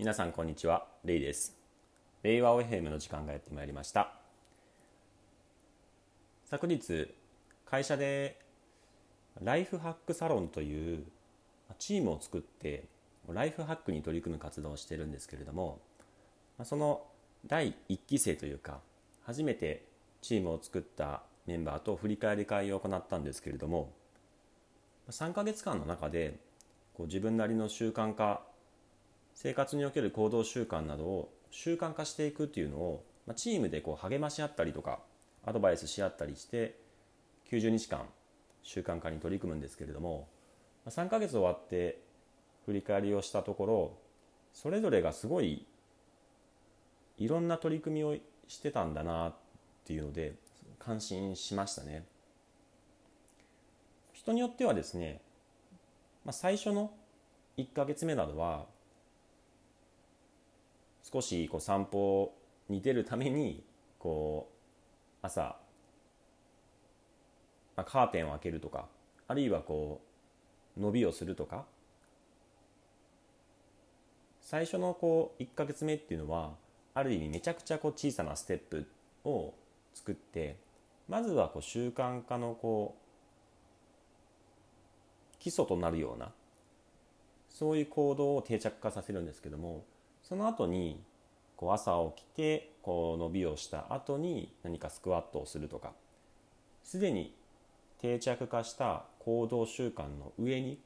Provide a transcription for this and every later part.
皆さんこんにちはレイです。令和 FM の時間がやってまいりました。昨日会社でライフハックサロンというチームを作ってライフハックに取り組む活動をしてるんですけれどもその第1期生というか初めてチームを作ったメンバーと振り返り会を行ったんですけれども3ヶ月間の中でこう自分なりの習慣化生活における行動習慣などを習慣化していくっていうのを、まあ、チームでこう励まし合ったりとかアドバイスし合ったりして90日間習慣化に取り組むんですけれどもまあ3ヶ月終わって振り返りをしたところそれぞれがすごいいろんな取り組みをしてたんだなっていうので感心しましたね。人によってはですね、まあ、最初の1ヶ月目などは少しこう散歩に出るためにこう朝、まあ、カーテンを開けるとかあるいはこう伸びをするとか最初のこう1ヶ月目っていうのはある意味めちゃくちゃこう小さなステップを作ってまずはこう習慣化のこう基礎となるようなそういう行動を定着化させるんですけどもその後にこう朝起きてこう伸びをした後に何かスクワットをするとか。すでに定着化した行動習慣の上に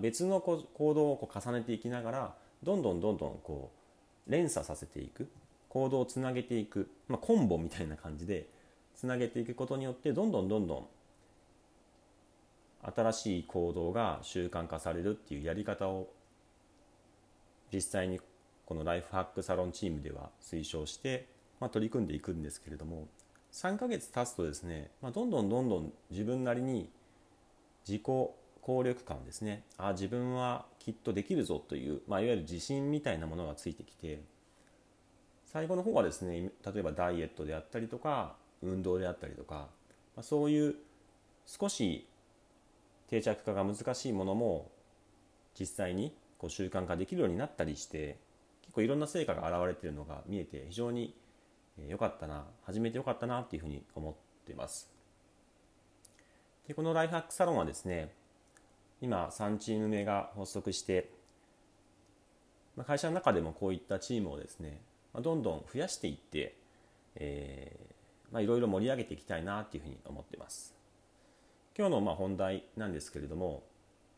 別の行動をこう重ねていきながらどんどんどんどんこう連鎖させていく。行動をつなげていく、まあ、コンボみたいな感じでつなげていくことによってどんどんどんどん新しい行動が習慣化されるっていうやり方を実際にこのライフハックサロンチームでは推奨して、まあ、取り組んでいくんですけれども3ヶ月経つとですね、まあ、どんどんどんどん自分なりに自己効力感ですねあ自分はきっとできるぞという、まあ、いわゆる自信みたいなものがついてきて最後の方はですね例えばダイエットであったりとか運動であったりとか、ま、そういう少し定着化が難しいものも実際にこう習慣化できるようになったりして結構いろんな成果が現れてるのが見えて非常に良かったな始めてよかったなっていうふうに思ってます。でこのライフハックサロンはですね今3チーム目が発足して会社の中でもこういったチームをですねどんどん増やしていって、えまあ、いろいろ盛り上げていきたいなっていうふうに思ってます。今日のまあ本題なんですけれども、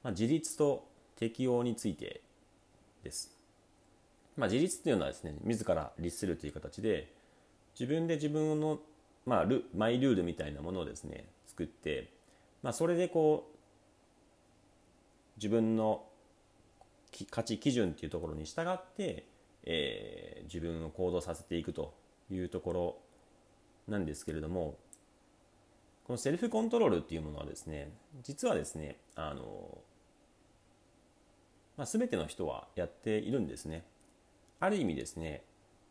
まあ、自立と適用についてです、まあ、自立っていうのはですね自ら律するという形で自分で自分の、まあ、ルマイルールみたいなものをですね作って、まあ、それでこう自分の価値基準っていうところに従って、えー、自分を行動させていくというところなんですけれどもこのセルフコントロールっていうものはですね実はですねあの、まあ、全ての人はやっているんですね。ある意味ですね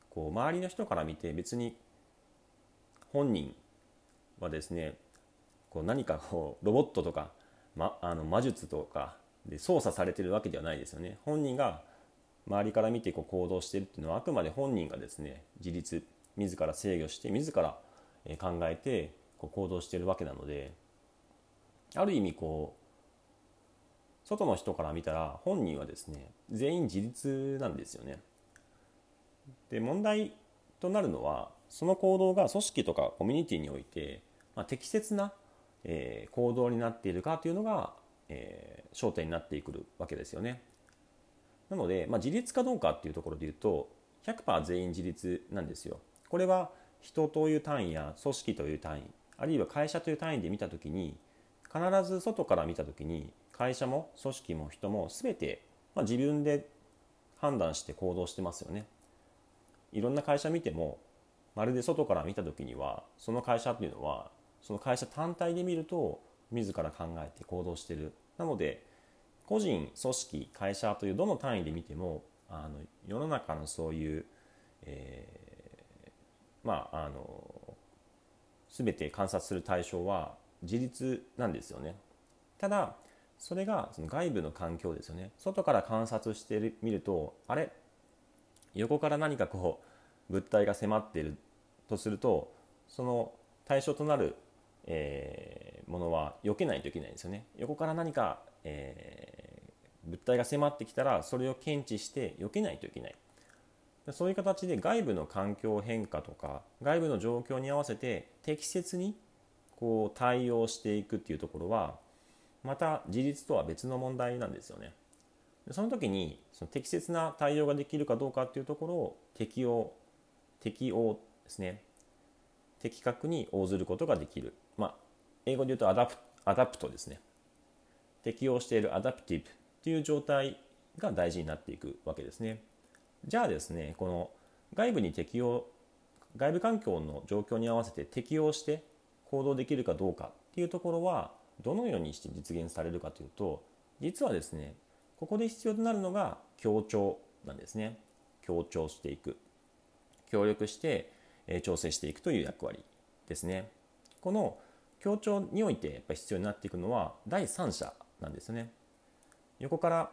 こう周りの人から見て別に本人はですねこう何かこうロボットとか、ま、あの魔術とかで操作されてるわけではないですよね。本人が周りから見てこう行動してるっていうのはあくまで本人がですね自立自ら制御して自ら考えてこう行動してるわけなのである意味こう外の人から見たら本人はですね全員自立なんですよね。で問題となるのはその行動が組織とかコミュニティにおいて、まあ、適切な、えー、行動になっているかというのが、えー、焦点になってくるわけですよね。なので、まあ、自立かどうかっていうところで言うと100%全員自立なんですよ。これは人という単位や組織という単位あるいは会社という単位で見た時に必ず外から見た時に会社も組織も人も全て、まあ、自分で判断して行動してますよね。いろんな会社見てもまるで外から見た時にはその会社っていうのはその会社単体で見ると自ら考えて行動してる。なので個人組織会社というどの単位で見てもあの世の中のそういう、えー、まああの全て観察する対象は自立なんですよね。ただそれがその外部の環境ですよね。外から観察してみるとあれ？横から何かこう物体が迫っているとするとその対象となる、えー、ものは避けないといけないんですよね。横から何か、えー、物体が迫ってきたらそれを検知して避けないといけない。そういう形で外部の環境変化とか外部の状況に合わせて適切にこう対応していくっていうところはまた自立とは別の問題なんですよね。その時にその適切な対応ができるかどうかっていうところを適応適応ですね。的確に応ずることができる、まあ、英語で言うと adap adapt ですね。適応している adaptive っていう状態が大事になっていくわけですね。じゃあですねこの外部に適応外部環境の状況に合わせて適応して行動できるかどうかっていうところはどのようにして実現されるかというと実はですねここで必要となるのが協調なんですね。協調していく。協力して調整していくという役割ですね。この協調においてやっぱり必要になっていくのは第三者なんですね。横から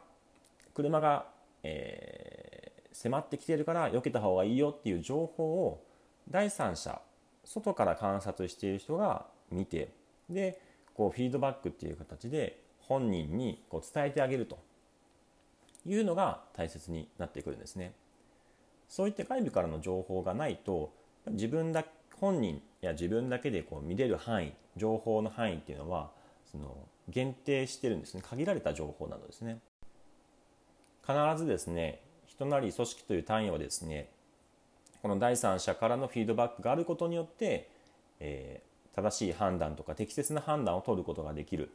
車が、えー、迫ってきているから避けた方がいいよっていう情報を第三者外から観察している人が見てでこうフィードバックっていう形で本人にこう伝えてあげるというのが大切になってくるんですね。そういった外部からの情報がないと自分だ本人や自分だけでこう見れる範囲情報の範囲っていうのはその限定してるんですね限られた情報なのですね。必ずですね人なり組織という単位はですねこの第三者からのフィードバックがあることによって、えー、正しい判断とか適切な判断を取ることができる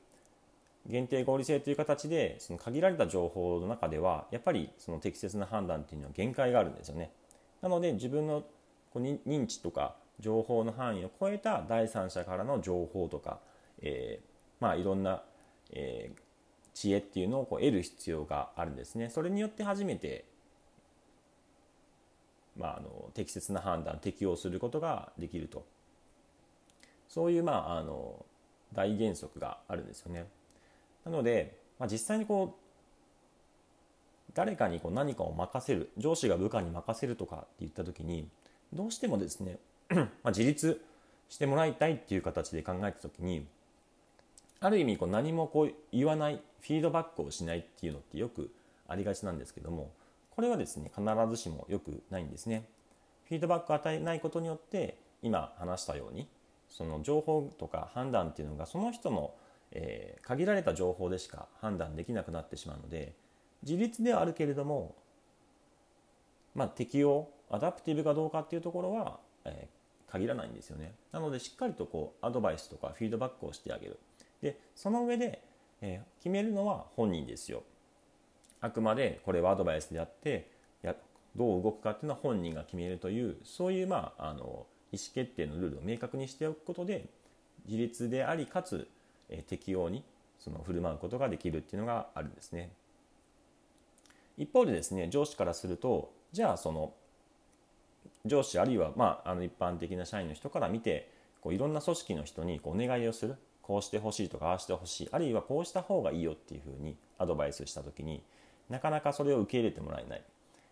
限定合理性という形でその限られた情報の中ではやっぱりその適切な判断っていうのは限界があるんですよね。なので自分の認知とか情報の範囲を超えた第三者からの情報とか、えー、まあいろんな、えー、知恵っていうのをこう得る必要があるんですね。それによって初めてまあ、あの適切な判断適用することができるとそういう、まあ、あの大原則があるんですよね。なので、まあ、実際にこう誰かにこう何かを任せる上司が部下に任せるとかって言った時にどうしてもですね まあ自立してもらいたいっていう形で考えた時にある意味こう何もこう言わないフィードバックをしないっていうのってよくありがちなんですけどもこれはですね必ずしも良くないんですね。フィードバックを与えないことによって今話したようにその情報とか判断っていうのがその人の、えー、限られた情報でしか判断できなくなってしまうので自立ではあるけれども、まあ、適用アダプティブかどうかっていうところは、えー、限らないんですよね。なのでしっかりとこうアドバイスとかフィードバックをしてあげる。でその上で、えー、決めるのは本人ですよ。あくまでこれはアドバイスであってやどう動くかっていうのは本人が決めるというそういう、まあ、あの意思決定のルールを明確にしておくことで自立でありかつ、え適用にその振る舞うことができるっていうのがあるんですね。一方でですね上司からするとじゃあその上司あるいは、まあ、あの一般的な社員の人から見てこういろんな組織の人にこうお願いをする。こうしてほしいとかああしてほしい。あるいはこうした方がいいよっていうふうにアドバイスした時になかなかそれを受け入れてもらえない、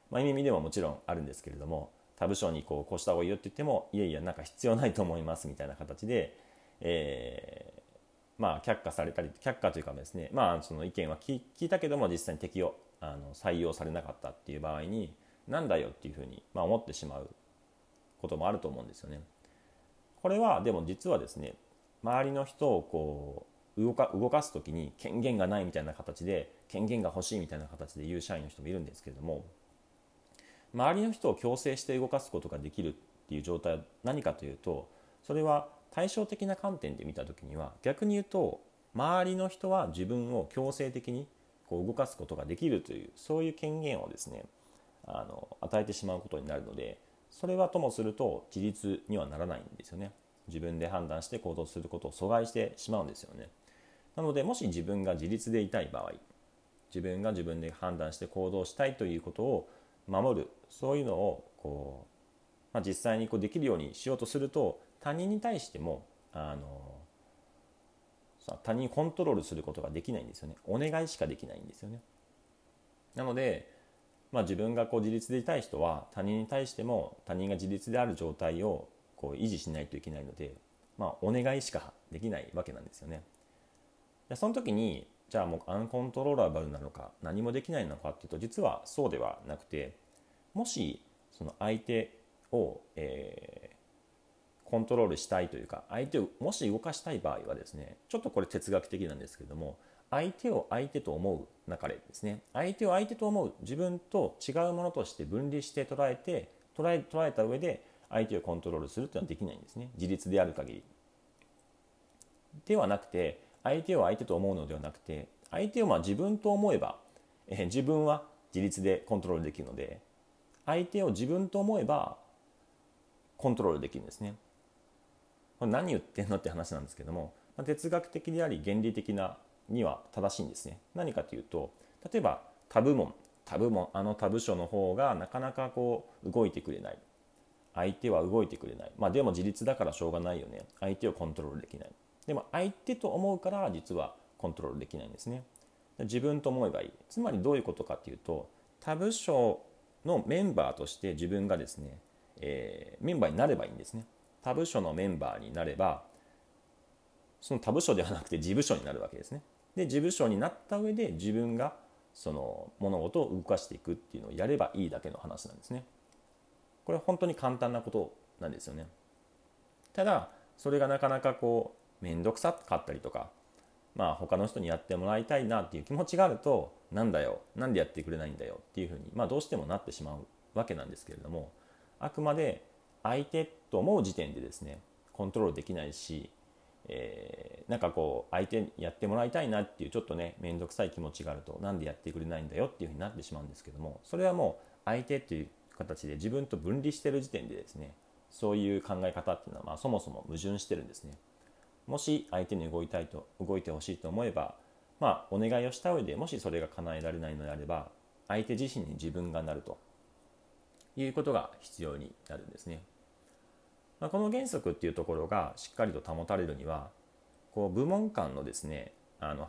まあ、意味でももちろんあるんですけれども他部署にこうこうした方がいいよって言ってもいやいやなんか必要ないと思いますみたいな形で、えー、まあ却下されたり却下というかですねまあその意見は聞いたけども実際に適用あの採用されなかったっていう場合になんだよっていうふうに、まあ、思ってしまうこともあると思うんですよね。これはでも実はですね周りの人をこう動か動かす時に権限がないみたいな形で権限が欲しいみたいな形で言う社員の人もいるんですけれども周りの人を強制して動かすことができるっていう状態は何かというとそれは対照的な観点で見た時には逆に言うと周りの人は自分を強制的にこう動かすことができるというそういう権限をですねあの与えてしまうことになるのでそれはともすると自立にはならないんですよね。自分で判断して行動することを阻害してしまうんですよね。なのでもし自分が自立でいたい場合自分が自分で判断して行動したいということを守るそういうのをこう、まあ、実際にこうできるようにしようとすると他人に対してもあの他人コントロールすることができないんですよね。お願いしかできないんですよね。なので、まあ、自分がこう自立でいたい人は他人に対しても他人が自立である状態をこう維持しないといけないので、まあ、お願いしかできないわけなんですよね。でその時にじゃあもうアンコントローラブルなのか何もできないのかっていうと実はそうではなくてもしその相手を、えー、コントロールしたいというか相手をもし動かしたい場合はですねちょっとこれ哲学的なんですけれども相手を相手と思う中でですね相手を相手と思う自分と違うものとして分離して捉えて捉え捉えた上で相手をコントロールするっていうのはできないんですね。自立である限り。ではなくて相手を相手と思うのではなくて相手をまあ自分と思えば、え、自分は自立でコントロールできるので相手を自分と思えばコントロールできるんですね。これ何言ってんのって話なんですけどもま哲学的であり原理的なには正しいんですね。何かというと例えば他部門他部門あの他部署の方がなかなかこう動いてくれない。相手は動いてくれない。まあでも自立だからしょうがないよね。相手をコントロールできない。でも相手と思うから実はコントロールできないんですね。自分と思えばいい。つまりどういうことかっていうと他部署のメンバーとして自分がですね、えー、メンバーになればいいんですね。他部署のメンバーになればその他部署ではなくて自部署になるわけですね。で自部署になった上で自分がその物事を動かしていくっていうのをやればいいだけの話なんですね。これは本当に簡単なことなんですよね。ただそれがなかなかこう面倒くさかったりとかまあ他の人にやってもらいたいなっていう気持ちがあるとなんだよなんでやってくれないんだよっていうふうに、まあ、どうしてもなってしまうわけなんですけれどもあくまで相手と思う時点でですねコントロールできないし、えー、なんかこう相手にやってもらいたいなっていうちょっとね面倒くさい気持ちがあるとなんでやってくれないんだよっていうふうになってしまうんですけどもそれはもう相手っていう形で自分と分離してる時点でですねそういう考え方っていうのはまあそもそも矛盾してるんですね。もし相手に動いたいと動いてほしいと思えばまあお願いをした上でもしそれが叶えられないのであれば相手自身に自分がなるということが必要になるんですね。まあ、この原則っていうところがしっかりと保たれるにはこう部門間のですねあの、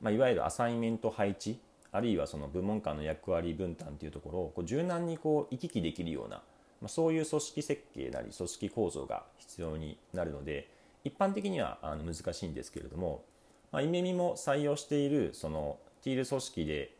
まあ、いわゆるアサイメント配置あるいはその部門間の役割分担というところをこう柔軟にこう行き来できるような、まあ、そういう組織設計なり組織構造が必要になるので一般的にはあの難しいんですけれども、まあ、イメミも採用しているそのティール組織で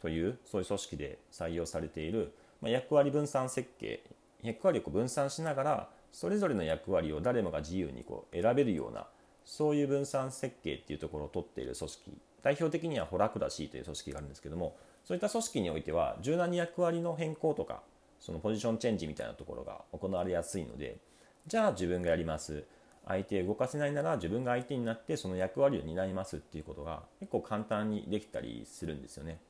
というそういう組織で採用されている、まあ、役割分散設計役割をこう分散しながらそれぞれの役割を誰もが自由にこう選べるようなそういう分散設計っていうところを取っている組織代表的にはホラクラシーという組織があるんですけどもそういった組織においては柔軟に役割の変更とかそのポジションチェンジみたいなところが行われやすいのでじゃあ自分がやります。相手を動かせないなら自分が相手になってその役割を担いますっていうことが結構簡単にできたりするんですよね。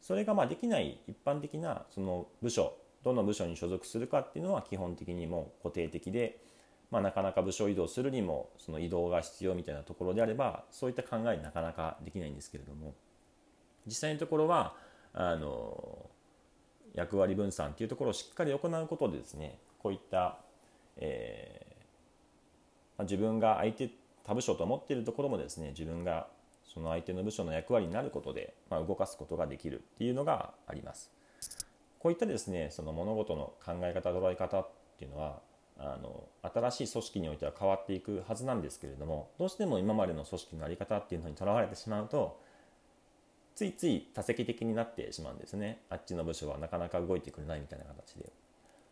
それがまあできない一般的なその部署どの部署に所属するかっていうのは基本的にも固定的で、まあ、なかなか部署移動するにもその移動が必要みたいなところであればそういった考えなかなかできないんですけれども実際のところはあの役割分散っていうところをしっかり行うことでですねこういった、えーまあ、自分が相手他部署と思っているところもですね自分がその相手の部署の役割になることで、まあ、動かすことができるっていうのがあります。こういったですねその物事の考え方捉え方っていうのはあの新しい組織においては変わっていくはずなんですけれどもどうしても今までの組織の在り方っていうのにとらわれてしまうとついつい多責的になってしまうんですねあっちの部署はなかなか動いてくれないみたいな形で。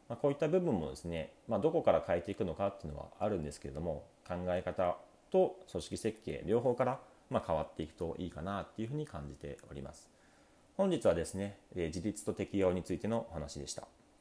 まあ、こういった部分もですね、まあ、どこから変えていくのかっていうのはあるんですけれども考え方と組織設計両方からま変わっていくといいかなっていうふうに感じております。本日はですね、自立と適用についてのお話でした。